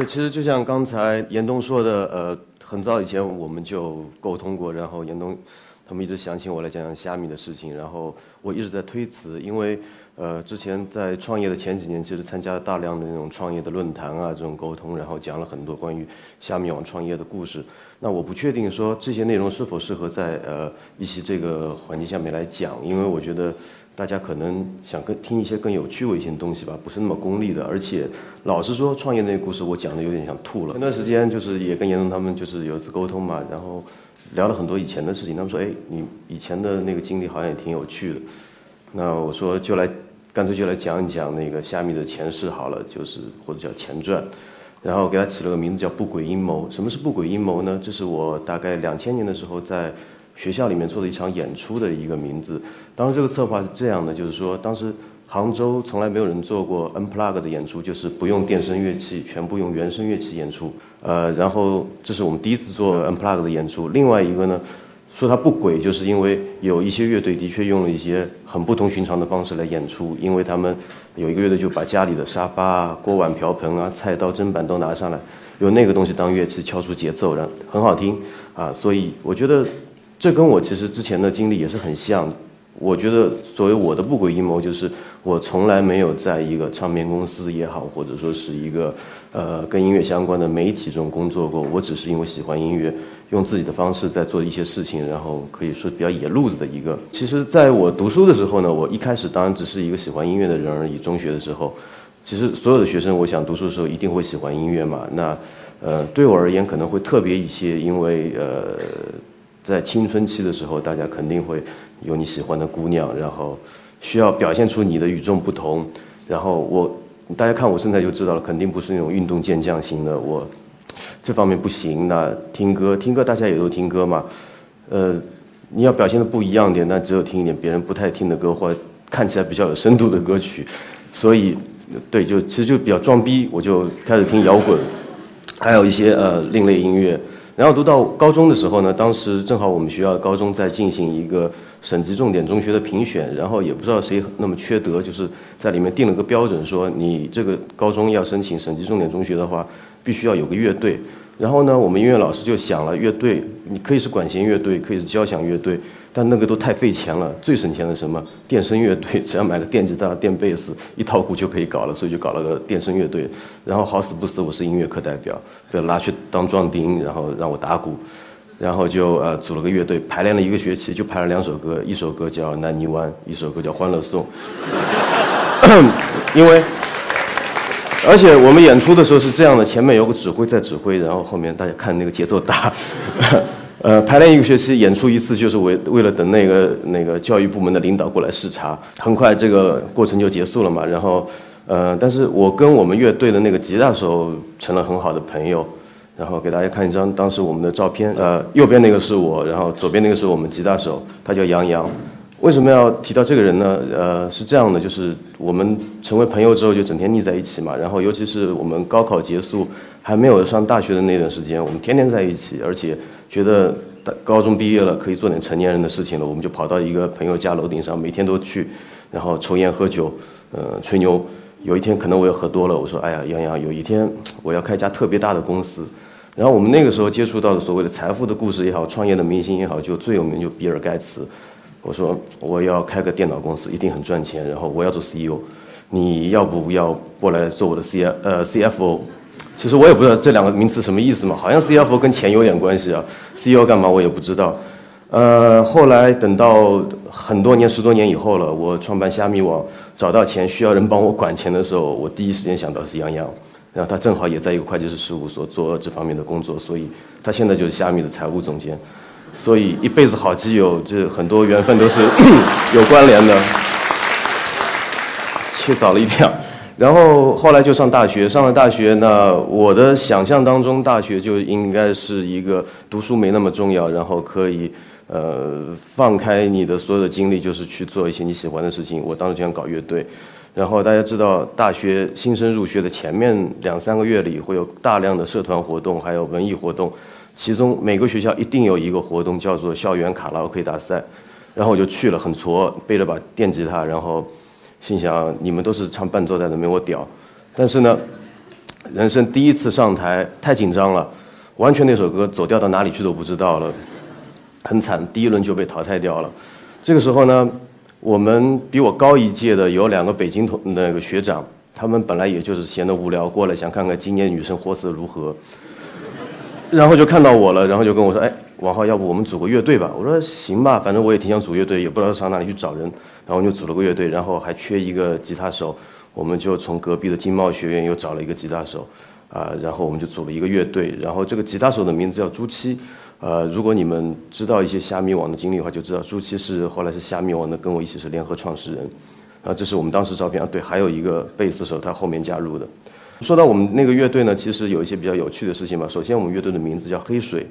对，其实就像刚才严冬说的，呃，很早以前我们就沟通过，然后严冬他们一直想请我来讲讲虾米的事情，然后我一直在推辞，因为呃，之前在创业的前几年，其实参加了大量的那种创业的论坛啊，这种沟通，然后讲了很多关于虾米网创业的故事。那我不确定说这些内容是否适合在呃一些这个环境下面来讲，因为我觉得。大家可能想更听一些更有趣味性的东西吧，不是那么功利的。而且，老实说，创业那个故事我讲的有点想吐了。前段时间就是也跟严总他们就是有一次沟通嘛，然后聊了很多以前的事情。他们说：“哎，你以前的那个经历好像也挺有趣的。”那我说就来，干脆就来讲一讲那个虾米的前世好了，就是或者叫前传。然后给他起了个名字叫“不轨阴谋”。什么是不轨阴谋呢？这是我大概两千年的时候在。学校里面做的一场演出的一个名字，当时这个策划是这样的，就是说当时杭州从来没有人做过 unplug 的演出，就是不用电声乐器，全部用原声乐器演出。呃，然后这是我们第一次做 unplug 的演出。另外一个呢，说它不轨，就是因为有一些乐队的确用了一些很不同寻常的方式来演出，因为他们有一个乐队就把家里的沙发啊、锅碗瓢盆啊、菜刀砧板都拿上来，用那个东西当乐器敲出节奏，然后很好听啊。所以我觉得。这跟我其实之前的经历也是很像。我觉得，所谓我的不轨阴谋，就是我从来没有在一个唱片公司也好，或者说是一个呃跟音乐相关的媒体中工作过。我只是因为喜欢音乐，用自己的方式在做一些事情，然后可以说比较野路子的一个。其实，在我读书的时候呢，我一开始当然只是一个喜欢音乐的人而已。中学的时候，其实所有的学生，我想读书的时候一定会喜欢音乐嘛。那呃，对我而言可能会特别一些，因为呃。在青春期的时候，大家肯定会有你喜欢的姑娘，然后需要表现出你的与众不同。然后我，大家看我身材就知道了，肯定不是那种运动健将型的，我这方面不行。那听歌，听歌大家也都听歌嘛。呃，你要表现的不一样点，那只有听一点别人不太听的歌，或看起来比较有深度的歌曲。所以，对，就其实就比较装逼，我就开始听摇滚，还有一些呃另类音乐。然后读到高中的时候呢，当时正好我们学校高中在进行一个省级重点中学的评选，然后也不知道谁那么缺德，就是在里面定了个标准，说你这个高中要申请省级重点中学的话，必须要有个乐队。然后呢，我们音乐老师就想了，乐队你可以是管弦乐队，可以是交响乐队，但那个都太费钱了。最省钱的什么？电声乐队，只要买个电吉他、电贝斯，一套鼓就可以搞了，所以就搞了个电声乐队。然后好死不死，我是音乐课代表，被拉去当壮丁，然后让我打鼓，然后就呃组了个乐队，排练了一个学期，就排了两首歌，一首歌叫《南泥湾》，一首歌叫《欢乐颂》，因为。而且我们演出的时候是这样的：前面有个指挥在指挥，然后后面大家看那个节奏打。呃，排练一个学期，演出一次，就是为为了等那个那个教育部门的领导过来视察。很快这个过程就结束了嘛。然后，呃，但是我跟我们乐队的那个吉他手成了很好的朋友。然后给大家看一张当时我们的照片。呃，右边那个是我，然后左边那个是我们吉他手，他叫杨洋。为什么要提到这个人呢？呃，是这样的，就是我们成为朋友之后就整天腻在一起嘛。然后，尤其是我们高考结束还没有上大学的那段时间，我们天天在一起，而且觉得高中毕业了可以做点成年人的事情了，我们就跑到一个朋友家楼顶上，每天都去，然后抽烟喝酒，呃，吹牛。有一天可能我又喝多了，我说：“哎呀，杨洋，有一天我要开一家特别大的公司。”然后我们那个时候接触到的所谓的财富的故事也好，创业的明星也好，就最有名就比尔盖茨。我说我要开个电脑公司，一定很赚钱。然后我要做 CEO，你要不要过来做我的 C 呃 CFO？其实我也不知道这两个名词什么意思嘛，好像 CFO 跟钱有点关系啊，CEO 干嘛我也不知道。呃，后来等到很多年十多年以后了，我创办虾米网，找到钱需要人帮我管钱的时候，我第一时间想到是杨洋，然后他正好也在一个会计师事务所做这方面的工作，所以他现在就是虾米的财务总监。所以一辈子好基友，这很多缘分都是 有关联的。切早了一点，然后后来就上大学，上了大学，那我的想象当中，大学就应该是一个读书没那么重要，然后可以呃放开你的所有的精力，就是去做一些你喜欢的事情。我当时就想搞乐队，然后大家知道，大学新生入学的前面两三个月里，会有大量的社团活动，还有文艺活动。其中每个学校一定有一个活动叫做校园卡拉 OK 大赛，然后我就去了，很挫，背着把电吉他，然后心想你们都是唱伴奏在的，没我屌，但是呢，人生第一次上台太紧张了，完全那首歌走调到哪里去都不知道了，很惨，第一轮就被淘汰掉了。这个时候呢，我们比我高一届的有两个北京同那个学长，他们本来也就是闲得无聊过来想看看今年女生货色如何，然后就看到我了，然后就跟我说：“哎，王浩，要不我们组个乐队吧？”我说：“行吧，反正我也挺想组乐队，也不知道上哪里去找人。”然后就组了个乐队，然后还缺一个吉他手。我们就从隔壁的经贸学院又找了一个吉他手，啊，然后我们就组了一个乐队。然后这个吉他手的名字叫朱七，呃，如果你们知道一些虾米网的经历的话，就知道朱七是后来是虾米网的，跟我一起是联合创始人。啊，这是我们当时照片啊，对，还有一个贝斯手，他后面加入的。说到我们那个乐队呢，其实有一些比较有趣的事情嘛。首先，我们乐队的名字叫黑水，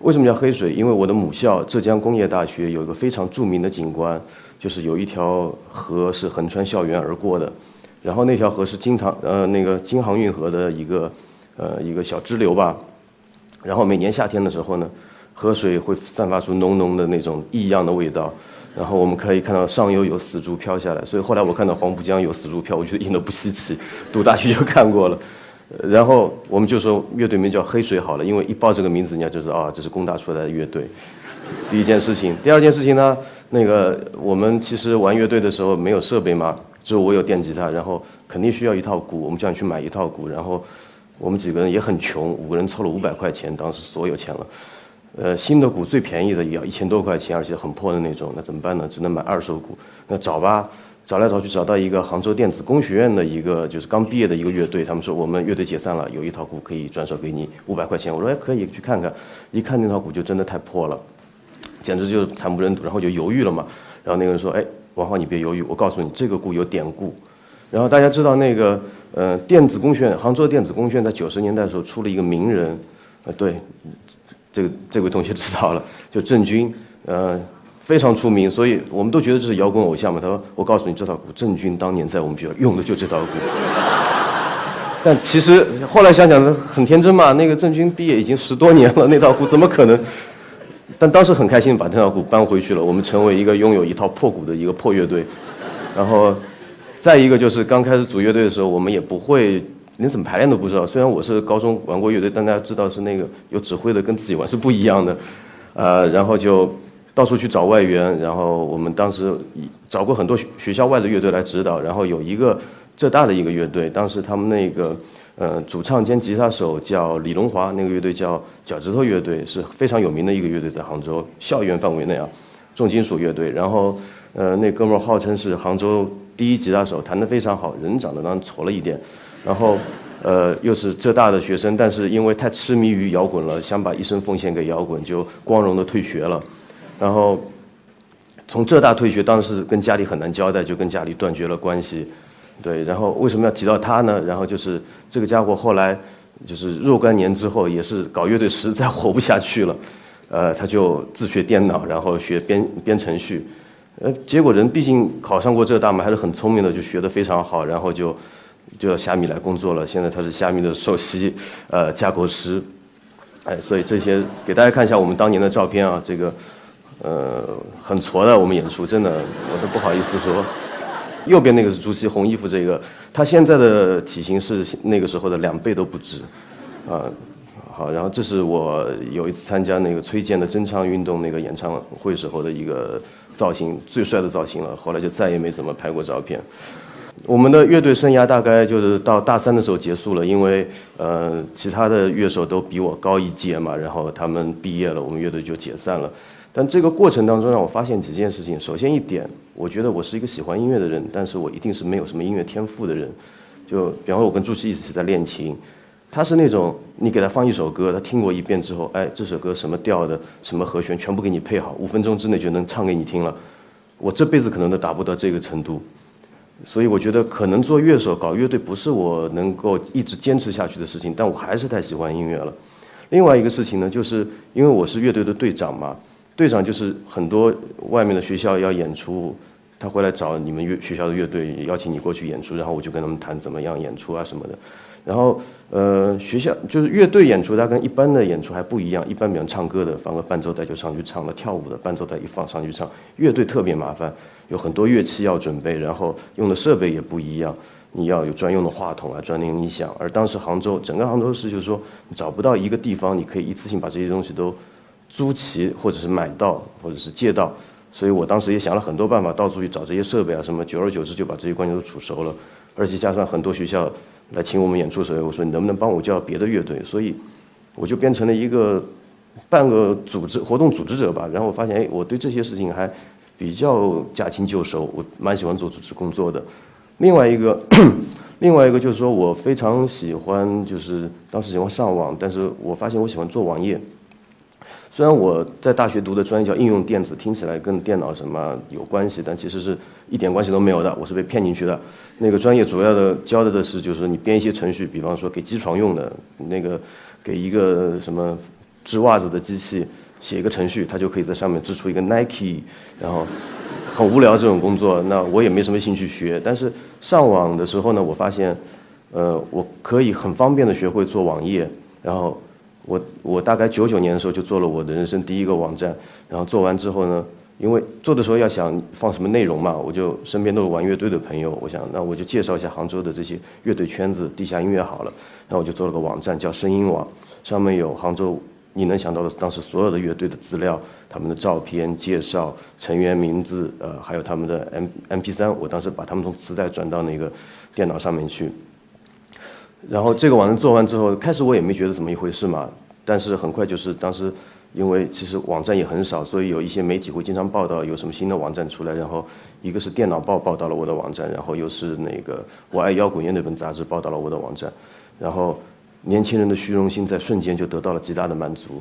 为什么叫黑水？因为我的母校浙江工业大学有一个非常著名的景观，就是有一条河是横穿校园而过的。然后那条河是京唐呃那个京杭运河的一个呃一个小支流吧，然后每年夏天的时候呢，河水会散发出浓浓的那种异样的味道，然后我们可以看到上游有死猪飘下来，所以后来我看到黄浦江有死猪飘，我觉得一点都不稀奇，读大学就看过了，然后我们就说乐队名叫黑水好了，因为一报这个名字，人家就知道啊这是工大出来的乐队。第一件事情，第二件事情呢，那个我们其实玩乐队的时候没有设备嘛。就我有电吉他，然后肯定需要一套鼓，我们就想去买一套鼓，然后我们几个人也很穷，五个人凑了五百块钱，当时所有钱了。呃，新的鼓最便宜的也要一千多块钱，而且很破的那种，那怎么办呢？只能买二手鼓。那找吧，找来找去找到一个杭州电子工学院的一个就是刚毕业的一个乐队，他们说我们乐队解散了，有一套鼓可以转手给你五百块钱。我说哎可以去看看，一看那套鼓就真的太破了，简直就是惨不忍睹，然后就犹豫了嘛。然后那个人说哎。王浩，你别犹豫，我告诉你，这个鼓有典故。然后大家知道那个，呃，电子工学院，杭州电子工学院在九十年代的时候出了一个名人，呃，对，这个这位同学知道了，就郑钧，呃，非常出名，所以我们都觉得这是摇滚偶像嘛。他说，我告诉你，这套鼓，郑钧当年在我们学校用的就这套鼓。但其实后来想想很天真嘛，那个郑钧毕业已经十多年了，那套鼓怎么可能？但当时很开心把那套鼓搬回去了，我们成为一个拥有一套破鼓的一个破乐队。然后，再一个就是刚开始组乐队的时候，我们也不会连怎么排练都不知道。虽然我是高中玩过乐队，但大家知道是那个有指挥的，跟自己玩是不一样的。呃，然后就到处去找外援。然后我们当时找过很多学校外的乐队来指导。然后有一个浙大的一个乐队，当时他们那个。呃，主唱兼吉他手叫李龙华，那个乐队叫脚趾头乐队，是非常有名的一个乐队，在杭州校园范围内啊，重金属乐队。然后，呃，那哥们儿号称是杭州第一吉他手，弹得非常好，人长得当然矬了一点。然后，呃，又是浙大的学生，但是因为太痴迷于摇滚了，想把一生奉献给摇滚，就光荣的退学了。然后，从浙大退学，当时跟家里很难交代，就跟家里断绝了关系。对，然后为什么要提到他呢？然后就是这个家伙后来就是若干年之后，也是搞乐队实在活不下去了，呃，他就自学电脑，然后学编编程序，呃，结果人毕竟考上过浙大嘛，还是很聪明的，就学得非常好，然后就就到虾米来工作了。现在他是虾米的首席呃架构师，哎，所以这些给大家看一下我们当年的照片啊，这个呃很挫的我们演出，真的我都不好意思说。右边那个是朱熹，红衣服这个，他现在的体型是那个时候的两倍都不止，啊，好，然后这是我有一次参加那个崔健的真唱运动那个演唱会时候的一个造型，最帅的造型了。后来就再也没怎么拍过照片。我们的乐队生涯大概就是到大三的时候结束了，因为呃其他的乐手都比我高一届嘛，然后他们毕业了，我们乐队就解散了。但这个过程当中让我发现几件事情。首先一点，我觉得我是一个喜欢音乐的人，但是我一定是没有什么音乐天赋的人。就比方说，我跟朱熹一直在练琴，他是那种你给他放一首歌，他听过一遍之后，哎，这首歌什么调的，什么和弦，全部给你配好，五分钟之内就能唱给你听了。我这辈子可能都达不到这个程度，所以我觉得可能做乐手搞乐队不是我能够一直坚持下去的事情。但我还是太喜欢音乐了。另外一个事情呢，就是因为我是乐队的队长嘛。队长就是很多外面的学校要演出，他会来找你们乐学校的乐队，邀请你过去演出，然后我就跟他们谈怎么样演出啊什么的。然后呃，学校就是乐队演出，它跟一般的演出还不一样。一般比方唱歌的放个伴奏带就上去唱了，跳舞的伴奏带一放上去唱。乐队特别麻烦，有很多乐器要准备，然后用的设备也不一样。你要有专用的话筒啊，专用音响。而当时杭州整个杭州市就是说找不到一个地方，你可以一次性把这些东西都租齐，或者是买到，或者是借到。所以我当时也想了很多办法，到处去找这些设备啊什么。久而久之就把这些关系都处熟了，而且加上很多学校来请我们演出的时候，我说你能不能帮我叫别的乐队？所以我就变成了一个半个组织活动组织者吧。然后我发现，哎，我对这些事情还比较驾轻就熟，我蛮喜欢做组织工作的。另外一个，另外一个就是说我非常喜欢，就是当时喜欢上网，但是我发现我喜欢做网页。虽然我在大学读的专业叫应用电子，听起来跟电脑什么有关系，但其实是一点关系都没有的。我是被骗进去的。那个专业主要的教的的是，就是你编一些程序，比方说给机床用的，那个给一个什么织袜子的机器写一个程序，它就可以在上面织出一个 Nike，然后。很无聊这种工作，那我也没什么兴趣学。但是上网的时候呢，我发现，呃，我可以很方便的学会做网页。然后我我大概九九年的时候就做了我的人生第一个网站。然后做完之后呢，因为做的时候要想放什么内容嘛，我就身边都是玩乐队的朋友，我想那我就介绍一下杭州的这些乐队圈子、地下音乐好了。然后我就做了个网站叫声音网，上面有杭州。你能想到的当时所有的乐队的资料，他们的照片、介绍、成员名字，呃，还有他们的 M M P 三，我当时把他们从磁带转到那个电脑上面去。然后这个网站做完之后，开始我也没觉得怎么一回事嘛，但是很快就是当时，因为其实网站也很少，所以有一些媒体会经常报道有什么新的网站出来，然后一个是电脑报报道了我的网站，然后又是那个我爱摇滚乐那本杂志报道了我的网站，然后。年轻人的虚荣心在瞬间就得到了极大的满足，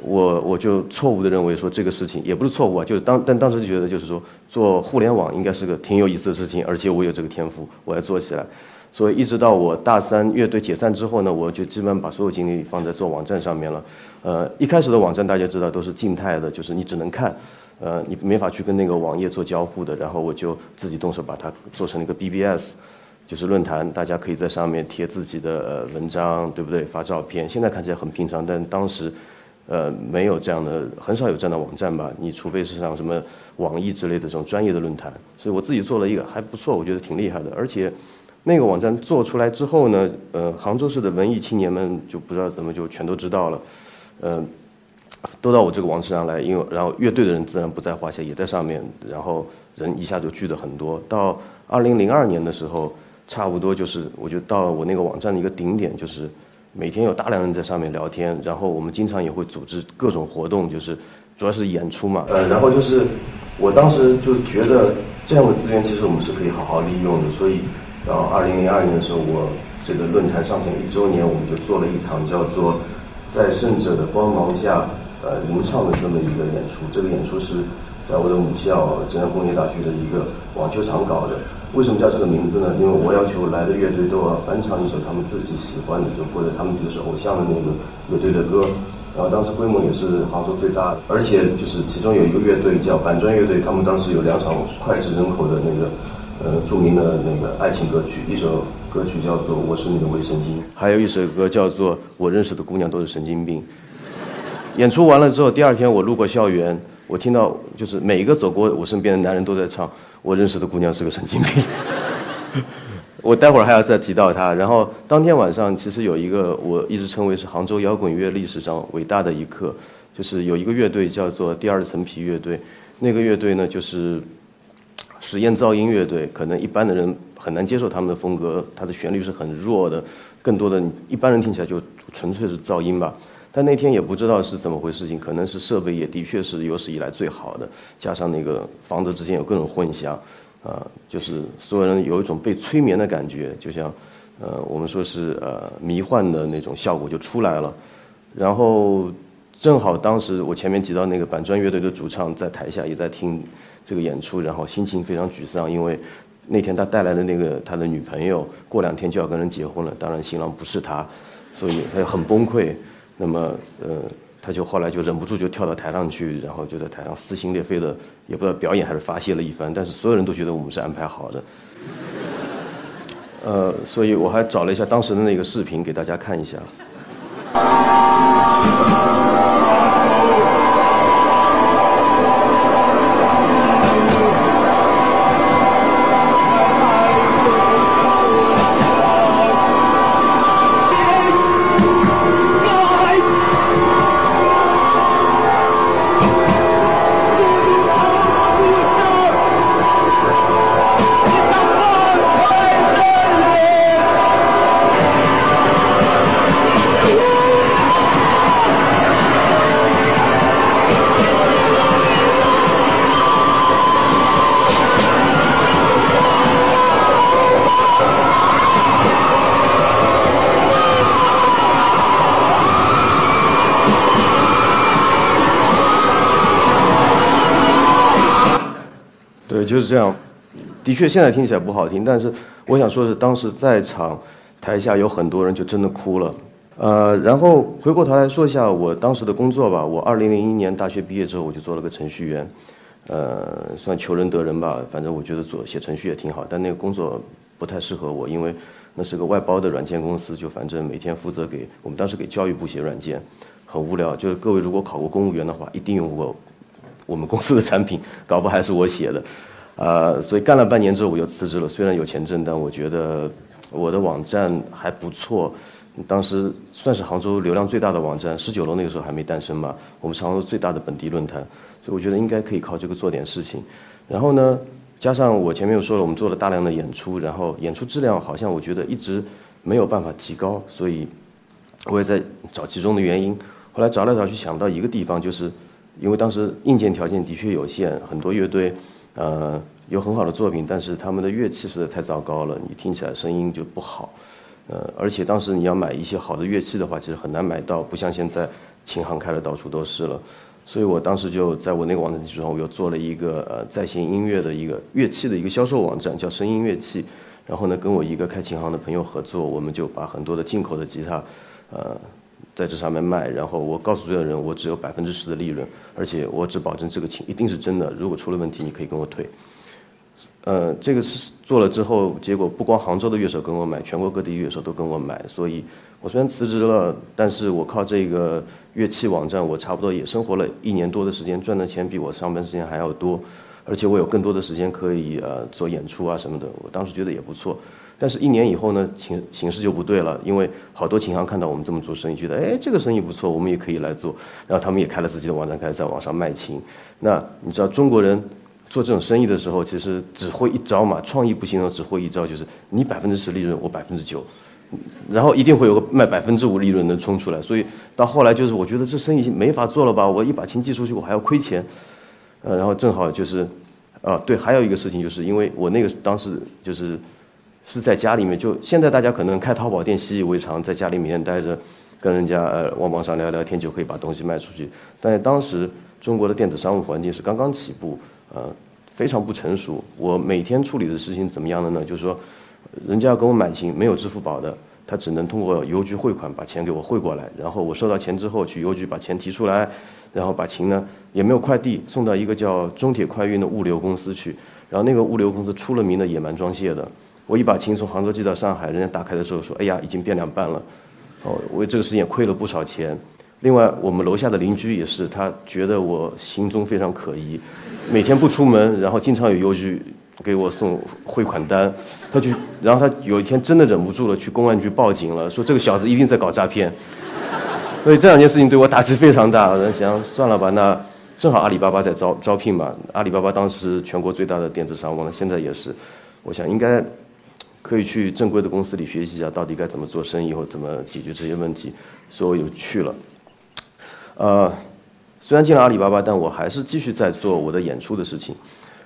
我我就错误的认为说这个事情也不是错误啊，就是当但当时就觉得就是说做互联网应该是个挺有意思的事情，而且我有这个天赋，我要做起来。所以一直到我大三乐队解散之后呢，我就基本上把所有精力放在做网站上面了。呃，一开始的网站大家知道都是静态的，就是你只能看，呃，你没法去跟那个网页做交互的。然后我就自己动手把它做成了一个 BBS。就是论坛，大家可以在上面贴自己的文章，对不对？发照片，现在看起来很平常，但当时，呃，没有这样的，很少有这样的网站吧？你除非是像什么网易之类的这种专业的论坛。所以我自己做了一个还不错，我觉得挺厉害的。而且，那个网站做出来之后呢，呃，杭州市的文艺青年们就不知道怎么就全都知道了，嗯，都到我这个网站上来，因为然后乐队的人自然不在话下，也在上面，然后人一下就聚的很多。到二零零二年的时候。差不多就是，我就到了我那个网站的一个顶点，就是每天有大量人在上面聊天，然后我们经常也会组织各种活动，就是主要是演出嘛。呃，然后就是我当时就觉得这样的资源其实我们是可以好好利用的，所以到二零零二年的时候，我这个论坛上线一周年，我们就做了一场叫做《在圣者的光芒下》呃吟唱的这么一个演出。这个演出是在我的母校浙江工业大学的一个网球场搞的。为什么叫这个名字呢？因为我要求来的乐队都要翻唱一首他们自己喜欢的，就或者他们觉得是偶像的那个乐队的歌。然后当时规模也是杭州最大的，而且就是其中有一个乐队叫板砖乐队，他们当时有两场脍炙人口的那个呃著名的那个爱情歌曲，一首歌曲叫做《我是你的卫生巾》，还有一首歌叫做《我认识的姑娘都是神经病》。演出完了之后，第二天我路过校园。我听到就是每一个走过我身边的男人都在唱，我认识的姑娘是个神经病。我待会儿还要再提到她。然后当天晚上其实有一个我一直称为是杭州摇滚乐历史上伟大的一刻，就是有一个乐队叫做第二层皮乐队。那个乐队呢就是实验噪音乐队，可能一般的人很难接受他们的风格，它的旋律是很弱的，更多的一般人听起来就纯粹是噪音吧。但那天也不知道是怎么回事情，可能是设备也的确是有史以来最好的，加上那个房子之间有各种混响，啊，就是所有人有一种被催眠的感觉，就像，呃，我们说是呃迷幻的那种效果就出来了。然后正好当时我前面提到那个板砖乐队的主唱在台下也在听这个演出，然后心情非常沮丧，因为那天他带来的那个他的女朋友过两天就要跟人结婚了，当然新郎不是他，所以他很崩溃。那么，呃，他就后来就忍不住就跳到台上去，然后就在台上撕心裂肺的，也不知道表演还是发泄了一番。但是所有人都觉得我们是安排好的，呃，所以我还找了一下当时的那个视频给大家看一下。就是这样。的确，现在听起来不好听，但是我想说的是，当时在场台下有很多人就真的哭了。呃，然后回过头来说一下我当时的工作吧。我二零零一年大学毕业之后，我就做了个程序员，呃，算求人得人吧。反正我觉得做写程序也挺好，但那个工作不太适合我，因为那是个外包的软件公司，就反正每天负责给我们当时给教育部写软件，很无聊。就是各位如果考过公务员的话，一定用过我们公司的产品，搞不还是我写的。啊，所以干了半年之后我就辞职了。虽然有钱挣，但我觉得我的网站还不错。当时算是杭州流量最大的网站，十九楼那个时候还没诞生嘛。我们是杭州最大的本地论坛，所以我觉得应该可以靠这个做点事情。然后呢，加上我前面又说了，我们做了大量的演出，然后演出质量好像我觉得一直没有办法提高，所以我也在找其中的原因。后来找来找去想到一个地方，就是因为当时硬件条件的确有限，很多乐队。呃，有很好的作品，但是他们的乐器实在太糟糕了，你听起来声音就不好。呃，而且当时你要买一些好的乐器的话，其实很难买到，不像现在琴行开的到处都是了。所以我当时就在我那个网站基础上，我又做了一个呃在线音乐的一个乐器的一个销售网站，叫声音乐器。然后呢，跟我一个开琴行的朋友合作，我们就把很多的进口的吉他，呃。在这上面卖，然后我告诉所有人，我只有百分之十的利润，而且我只保证这个琴一定是真的。如果出了问题，你可以跟我退。呃，这个是做了之后，结果不光杭州的乐手跟我买，全国各地乐手都跟我买。所以，我虽然辞职了，但是我靠这个乐器网站，我差不多也生活了一年多的时间，赚的钱比我上班时间还要多，而且我有更多的时间可以呃做演出啊什么的。我当时觉得也不错。但是，一年以后呢，形形势就不对了，因为好多琴行看到我们这么做生意，觉得哎，这个生意不错，我们也可以来做。然后他们也开了自己的网站，开始在网上卖琴。那你知道中国人做这种生意的时候，其实只会一招嘛，创意不行的只会一招，就是你百分之十利润，我百分之九，然后一定会有个卖百分之五利润的冲出来。所以到后来就是，我觉得这生意没法做了吧？我一把琴寄出去，我还要亏钱。呃，然后正好就是，啊，对，还有一个事情就是，因为我那个当时就是。是在家里面，就现在大家可能开淘宝店习以为常，在家里面待着，跟人家呃网网上聊聊天就可以把东西卖出去。但是当时中国的电子商务环境是刚刚起步，呃，非常不成熟。我每天处理的事情怎么样的呢？就是说，人家要跟我买琴，没有支付宝的，他只能通过邮局汇款把钱给我汇过来，然后我收到钱之后去邮局把钱提出来，然后把琴呢也没有快递，送到一个叫中铁快运的物流公司去，然后那个物流公司出了名的野蛮装卸的。我一把琴从杭州寄到上海，人家打开的时候说：“哎呀，已经变两半了。”哦，为这个事情也亏了不少钱。另外，我们楼下的邻居也是，他觉得我行踪非常可疑，每天不出门，然后经常有邮局给我送汇款单。他就，然后他有一天真的忍不住了，去公安局报警了，说这个小子一定在搞诈骗。所以这两件事情对我打击非常大。我想算了吧，那正好阿里巴巴在招招聘嘛。阿里巴巴当时全国最大的电子商务，现在也是。我想应该。可以去正规的公司里学习一下，到底该怎么做生意或怎么解决这些问题，所以我就去了。呃，虽然进了阿里巴巴，但我还是继续在做我的演出的事情。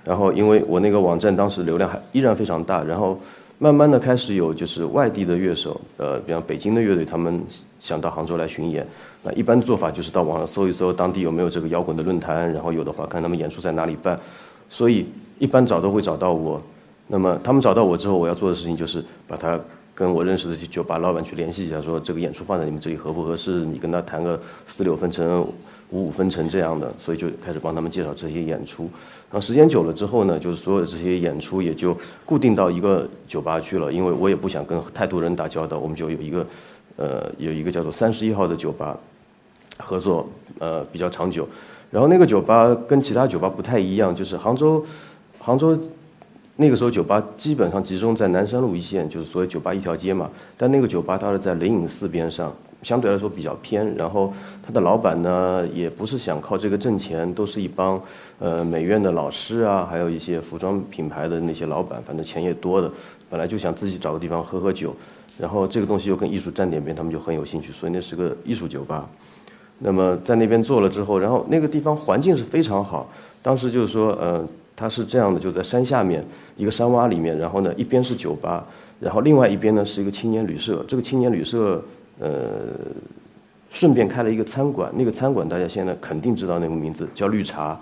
然后，因为我那个网站当时流量还依然非常大，然后慢慢的开始有就是外地的乐手，呃，比方北京的乐队，他们想到杭州来巡演。那一般做法就是到网上搜一搜当地有没有这个摇滚的论坛，然后有的话看他们演出在哪里办。所以一般找都会找到我。那么他们找到我之后，我要做的事情就是把他跟我认识的酒吧老板去联系一下，说这个演出放在你们这里合不合适？你跟他谈个四六分成、五五分成这样的，所以就开始帮他们介绍这些演出。然后时间久了之后呢，就是所有的这些演出也就固定到一个酒吧去了，因为我也不想跟太多人打交道，我们就有一个，呃，有一个叫做三十一号的酒吧合作，呃，比较长久。然后那个酒吧跟其他酒吧不太一样，就是杭州，杭州。那个时候酒吧基本上集中在南山路一线，就是所谓酒吧一条街嘛。但那个酒吧它是在灵隐寺边上，相对来说比较偏。然后他的老板呢，也不是想靠这个挣钱，都是一帮呃美院的老师啊，还有一些服装品牌的那些老板，反正钱也多的。本来就想自己找个地方喝喝酒，然后这个东西又跟艺术沾点边，他们就很有兴趣，所以那是个艺术酒吧。那么在那边做了之后，然后那个地方环境是非常好。当时就是说，呃。它是这样的，就在山下面一个山洼里面，然后呢，一边是酒吧，然后另外一边呢是一个青年旅社。这个青年旅社，呃，顺便开了一个餐馆。那个餐馆大家现在肯定知道那个名字，叫绿茶。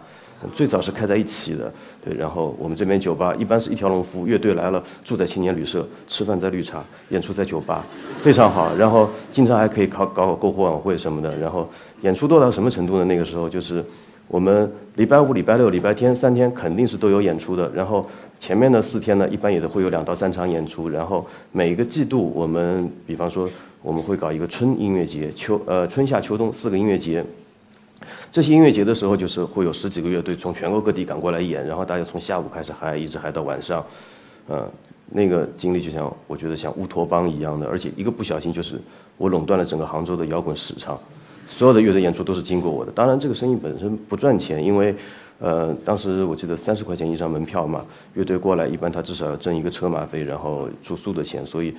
最早是开在一起的，对。然后我们这边酒吧一般是一条龙服务，乐队来了住在青年旅社，吃饭在绿茶，演出在酒吧，非常好。然后经常还可以搞搞搞篝火晚会什么的。然后演出多到什么程度呢？那个时候就是我们礼拜五、礼拜六、礼拜天三天肯定是都有演出的。然后前面的四天呢，一般也都会有两到三场演出。然后每一个季度我们，比方说我们会搞一个春音乐节，秋呃春夏秋冬四个音乐节。这些音乐节的时候，就是会有十几个乐队从全国各地赶过来演，然后大家从下午开始嗨，一直嗨到晚上，嗯，那个经历就像我觉得像乌托邦一样的，而且一个不小心就是我垄断了整个杭州的摇滚市场，所有的乐队演出都是经过我的。当然，这个生意本身不赚钱，因为呃，当时我记得三十块钱一张门票嘛，乐队过来一般他至少要挣一个车马费，然后住宿的钱，所以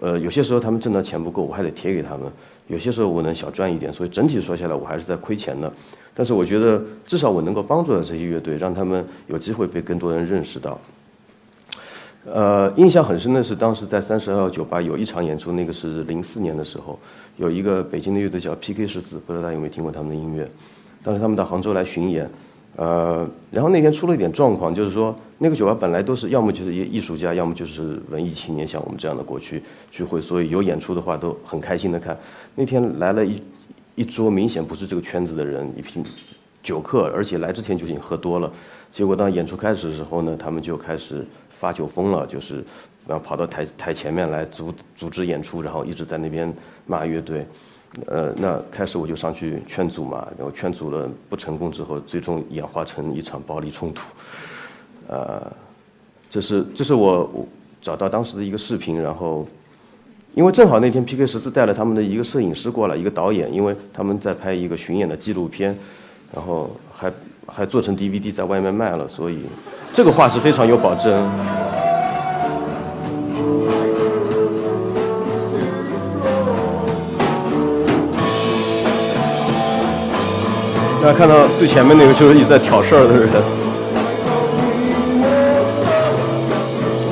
呃，有些时候他们挣的钱不够，我还得贴给他们。有些时候我能小赚一点，所以整体说下来我还是在亏钱的。但是我觉得至少我能够帮助到这些乐队，让他们有机会被更多人认识到。呃，印象很深的是当时在三十二号酒吧有一场演出，那个是零四年的时候，有一个北京的乐队叫 PK 十四，不知道大家有没有听过他们的音乐？当时他们到杭州来巡演。呃，然后那天出了一点状况，就是说那个酒吧本来都是要么就是艺艺术家，要么就是文艺青年，像我们这样的过去聚会，所以有演出的话都很开心的看。那天来了一一桌明显不是这个圈子的人，一批酒客，而且来之前就已经喝多了。结果当演出开始的时候呢，他们就开始发酒疯了，就是然后跑到台台前面来组组织演出，然后一直在那边骂乐队。呃，那开始我就上去劝阻嘛，然后劝阻了不成功之后，最终演化成一场暴力冲突。呃，这是这是我找到当时的一个视频，然后因为正好那天 PK 十四带了他们的一个摄影师过来，一个导演，因为他们在拍一个巡演的纪录片，然后还还做成 DVD 在外面卖了，所以这个话是非常有保证。大家看到最前面那个就是一直在挑事儿的人，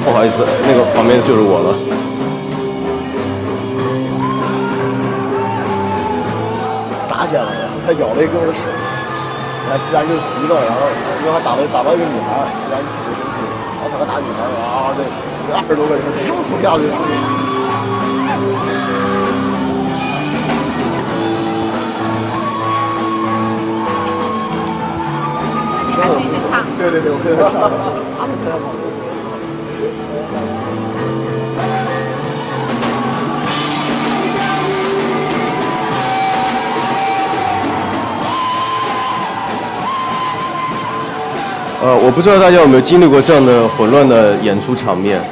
不好意思，那个旁边的就是我了。打起来了，他咬了一哥们的手，然后既然就急了，然后结果还打了打到一个女孩，既然就特别生气，然后他打女孩，啊，这这二十多个人冲出架子就出去。对对对，我跟他唱。呃，我不知道大家有没有经历过这样的混乱的演出场面，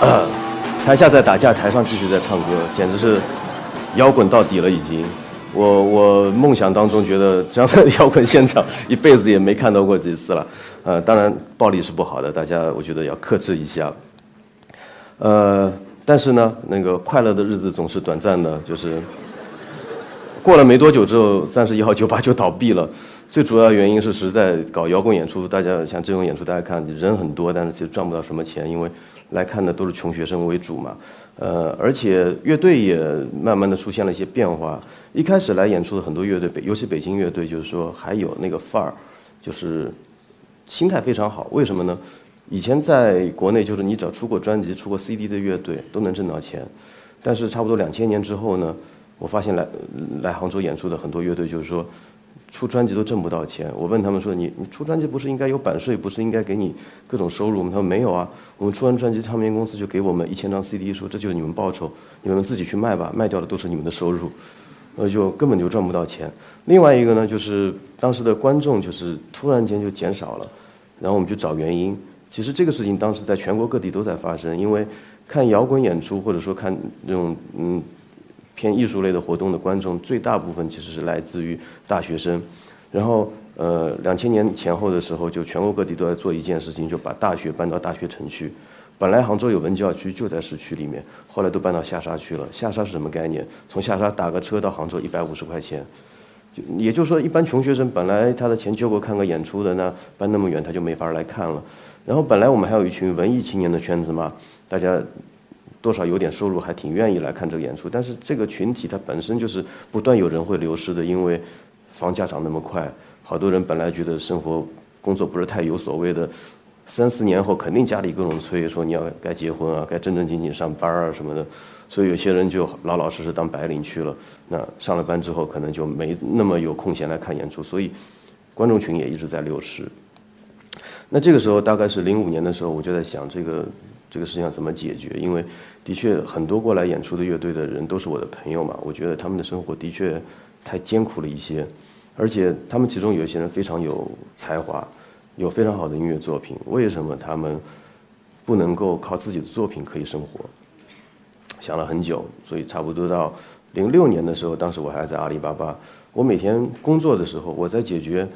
呃台下在打架，台上继续在唱歌，简直是摇滚到底了已经。我我梦想当中觉得这样的摇滚现场一辈子也没看到过几次了，呃，当然暴力是不好的，大家我觉得要克制一下。呃，但是呢，那个快乐的日子总是短暂的，就是过了没多久之后，三十一号酒吧就倒闭了。最主要原因是实在搞摇滚演出，大家像这种演出，大家看人很多，但是其实赚不到什么钱，因为来看的都是穷学生为主嘛。呃，而且乐队也慢慢的出现了一些变化。一开始来演出的很多乐队，北尤其北京乐队，就是说还有那个范儿，就是心态非常好。为什么呢？以前在国内，就是你只要出过专辑、出过 CD 的乐队都能挣到钱。但是差不多两千年之后呢，我发现来来杭州演出的很多乐队，就是说。出专辑都挣不到钱，我问他们说：“你你出专辑不是应该有版税，不是应该给你各种收入吗？”他说：“没有啊，我们出完专辑，唱片公司就给我们一千张 CD，说这就是你们报酬，你们自己去卖吧，卖掉的都是你们的收入，呃，就根本就赚不到钱。另外一个呢，就是当时的观众就是突然间就减少了，然后我们就找原因。其实这个事情当时在全国各地都在发生，因为看摇滚演出或者说看那种嗯。偏艺术类的活动的观众，最大部分其实是来自于大学生。然后，呃，两千年前后的时候，就全国各地都在做一件事情，就把大学搬到大学城去。本来杭州有文教区就在市区里面，后来都搬到下沙去了。下沙是什么概念？从下沙打个车到杭州一百五十块钱，就也就是说，一般穷学生本来他的钱就够看个演出的，那搬那么远他就没法来看了。然后本来我们还有一群文艺青年的圈子嘛，大家。多少有点收入，还挺愿意来看这个演出。但是这个群体它本身就是不断有人会流失的，因为房价涨那么快，好多人本来觉得生活工作不是太有所谓的，三四年后肯定家里各种催，说你要该结婚啊，该正正经经上班啊什么的，所以有些人就老老实实当白领去了。那上了班之后，可能就没那么有空闲来看演出，所以观众群也一直在流失。那这个时候大概是零五年的时候，我就在想这个这个事情要怎么解决，因为的确很多过来演出的乐队的人都是我的朋友嘛，我觉得他们的生活的确太艰苦了一些，而且他们其中有一些人非常有才华，有非常好的音乐作品，为什么他们不能够靠自己的作品可以生活？想了很久，所以差不多到零六年的时候，当时我还在阿里巴巴，我每天工作的时候，我在解决。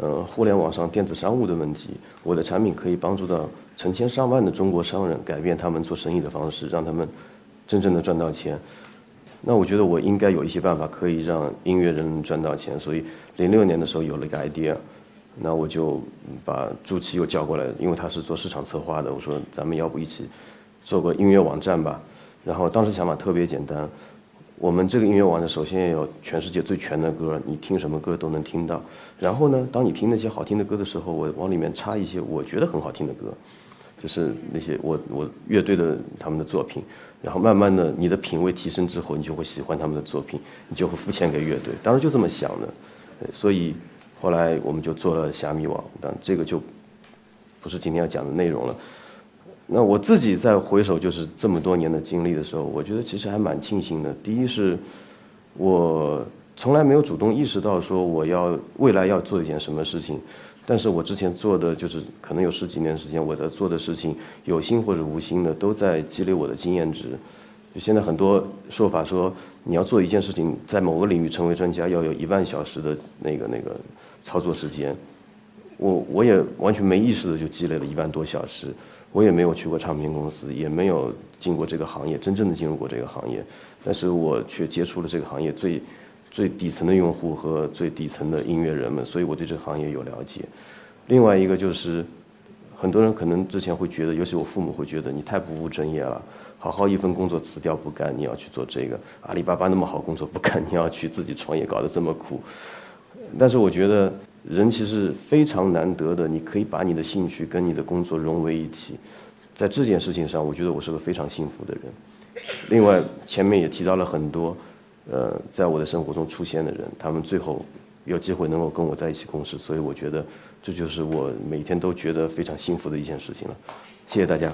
呃，互联网上电子商务的问题，我的产品可以帮助到成千上万的中国商人改变他们做生意的方式，让他们真正的赚到钱。那我觉得我应该有一些办法可以让音乐人赚到钱，所以零六年的时候有了一个 idea，那我就把朱琪又叫过来，因为他是做市场策划的，我说咱们要不一起做个音乐网站吧。然后当时想法特别简单。我们这个音乐网站首先要有全世界最全的歌，你听什么歌都能听到。然后呢，当你听那些好听的歌的时候，我往里面插一些我觉得很好听的歌，就是那些我我乐队的他们的作品。然后慢慢的，你的品味提升之后，你就会喜欢他们的作品，你就会付钱给乐队。当时就这么想的，所以后来我们就做了虾米网，但这个就不是今天要讲的内容了。那我自己在回首就是这么多年的经历的时候，我觉得其实还蛮庆幸的。第一是，我从来没有主动意识到说我要未来要做一件什么事情，但是我之前做的就是可能有十几年时间我在做的事情，有心或者无心的都在积累我的经验值。就现在很多说法说你要做一件事情，在某个领域成为专家，要有一万小时的那个那个操作时间。我我也完全没意识的就积累了一万多小时。我也没有去过唱片公司，也没有进过这个行业，真正的进入过这个行业，但是我却接触了这个行业最最底层的用户和最底层的音乐人们，所以我对这个行业有了解。另外一个就是，很多人可能之前会觉得，尤其我父母会觉得你太不务正业了，好好一份工作辞掉不干，你要去做这个阿里巴巴那么好工作不干，你要去自己创业搞得这么苦。但是我觉得。人其实非常难得的，你可以把你的兴趣跟你的工作融为一体，在这件事情上，我觉得我是个非常幸福的人。另外，前面也提到了很多，呃，在我的生活中出现的人，他们最后有机会能够跟我在一起共事，所以我觉得这就是我每天都觉得非常幸福的一件事情了。谢谢大家。